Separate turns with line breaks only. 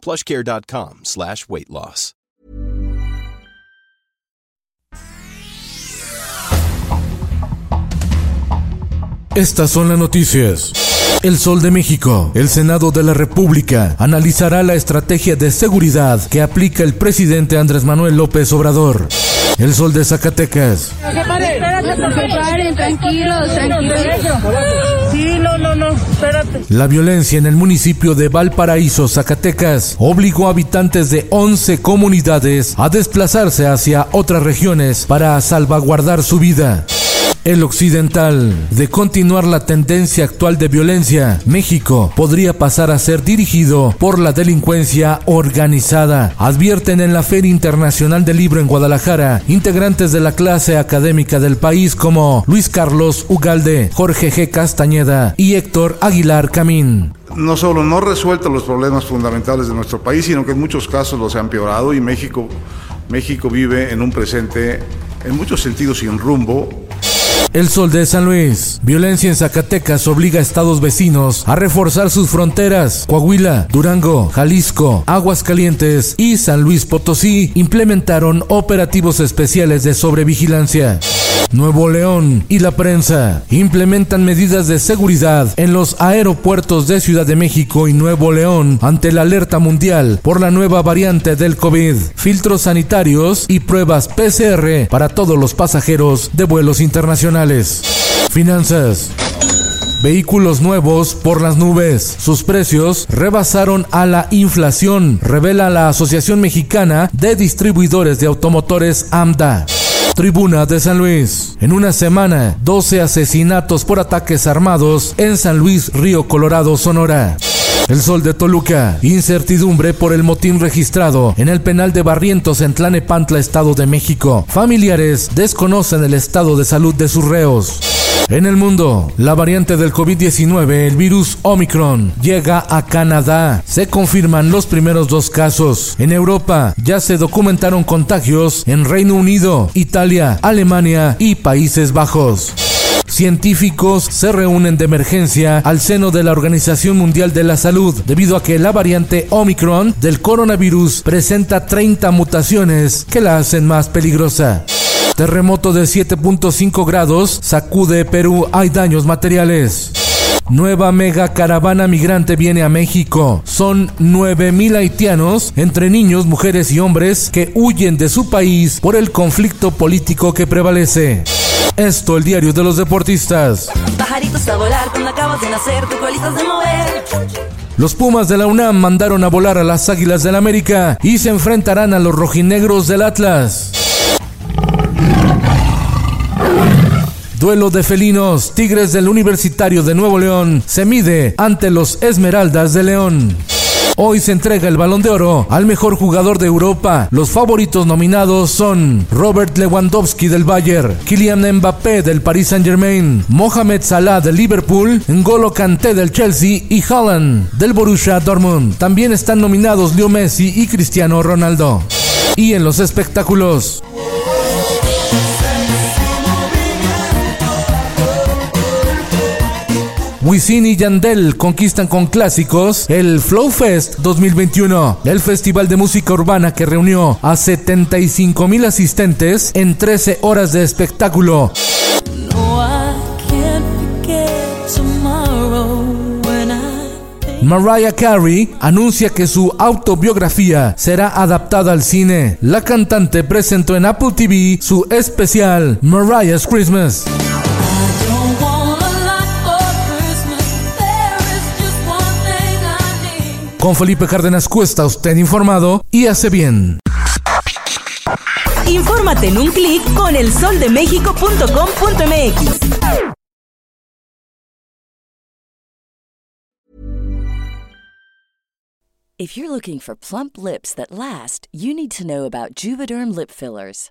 plushcare.com slash weight loss.
Estas son las noticias. El Sol de México. El Senado de la República analizará la estrategia de seguridad que aplica el presidente Andrés Manuel López Obrador. El Sol de Zacatecas.
Tranquilos, tranquilos.
Sí, no, no, no, espérate.
La violencia en el municipio de Valparaíso, Zacatecas, obligó a habitantes de 11 comunidades a desplazarse hacia otras regiones para salvaguardar su vida. El occidental. De continuar la tendencia actual de violencia, México podría pasar a ser dirigido por la delincuencia organizada. Advierten en la Feria Internacional del Libro en Guadalajara integrantes de la clase académica del país como Luis Carlos Ugalde, Jorge G. Castañeda y Héctor Aguilar Camín
no solo no resuelto los problemas fundamentales de nuestro país, sino que en muchos casos los ha empeorado y México, México vive en un presente en muchos sentidos sin rumbo,
el Sol de San Luis. Violencia en Zacatecas obliga a estados vecinos a reforzar sus fronteras. Coahuila, Durango, Jalisco, Aguascalientes y San Luis Potosí implementaron operativos especiales de sobrevigilancia. Nuevo León y la prensa implementan medidas de seguridad en los aeropuertos de Ciudad de México y Nuevo León ante la alerta mundial por la nueva variante del COVID, filtros sanitarios y pruebas PCR para todos los pasajeros de vuelos internacionales. Finanzas. Vehículos nuevos por las nubes. Sus precios rebasaron a la inflación, revela la Asociación Mexicana de Distribuidores de Automotores AMDA. Tribuna de San Luis. En una semana, 12 asesinatos por ataques armados en San Luis, Río Colorado, Sonora. El Sol de Toluca. Incertidumbre por el motín registrado en el penal de Barrientos en Tlanepantla, Estado de México. Familiares desconocen el estado de salud de sus reos. En el mundo, la variante del COVID-19, el virus Omicron, llega a Canadá. Se confirman los primeros dos casos. En Europa ya se documentaron contagios en Reino Unido, Italia, Alemania y Países Bajos. Científicos se reúnen de emergencia al seno de la Organización Mundial de la Salud debido a que la variante Omicron del coronavirus presenta 30 mutaciones que la hacen más peligrosa. Terremoto de 7.5 grados sacude Perú. Hay daños materiales. Nueva mega caravana migrante viene a México. Son 9.000 haitianos, entre niños, mujeres y hombres, que huyen de su país por el conflicto político que prevalece. Esto, el diario de los deportistas. Los Pumas de la UNAM mandaron a volar a las Águilas del América y se enfrentarán a los rojinegros del Atlas. Duelo de felinos, Tigres del Universitario de Nuevo León se mide ante los Esmeraldas de León. Hoy se entrega el balón de oro al mejor jugador de Europa. Los favoritos nominados son Robert Lewandowski del Bayern, Kylian Mbappé del Paris Saint Germain, Mohamed Salah del Liverpool, N'Golo Kanté del Chelsea y Haaland del Borussia Dortmund. También están nominados Leo Messi y Cristiano Ronaldo. Y en los espectáculos, Wisin y Yandel conquistan con clásicos el Flow Fest 2021, el festival de música urbana que reunió a 75 mil asistentes en 13 horas de espectáculo. Mariah Carey anuncia que su autobiografía será adaptada al cine. La cantante presentó en Apple TV su especial Mariah's Christmas. Con Felipe Cárdenas Cuesta, usted informado y hace bien.
Infórmate en un clic con elsoldemexico.com.mx.
If you're looking for plump lips that last, you need to know about Juvederm lip fillers.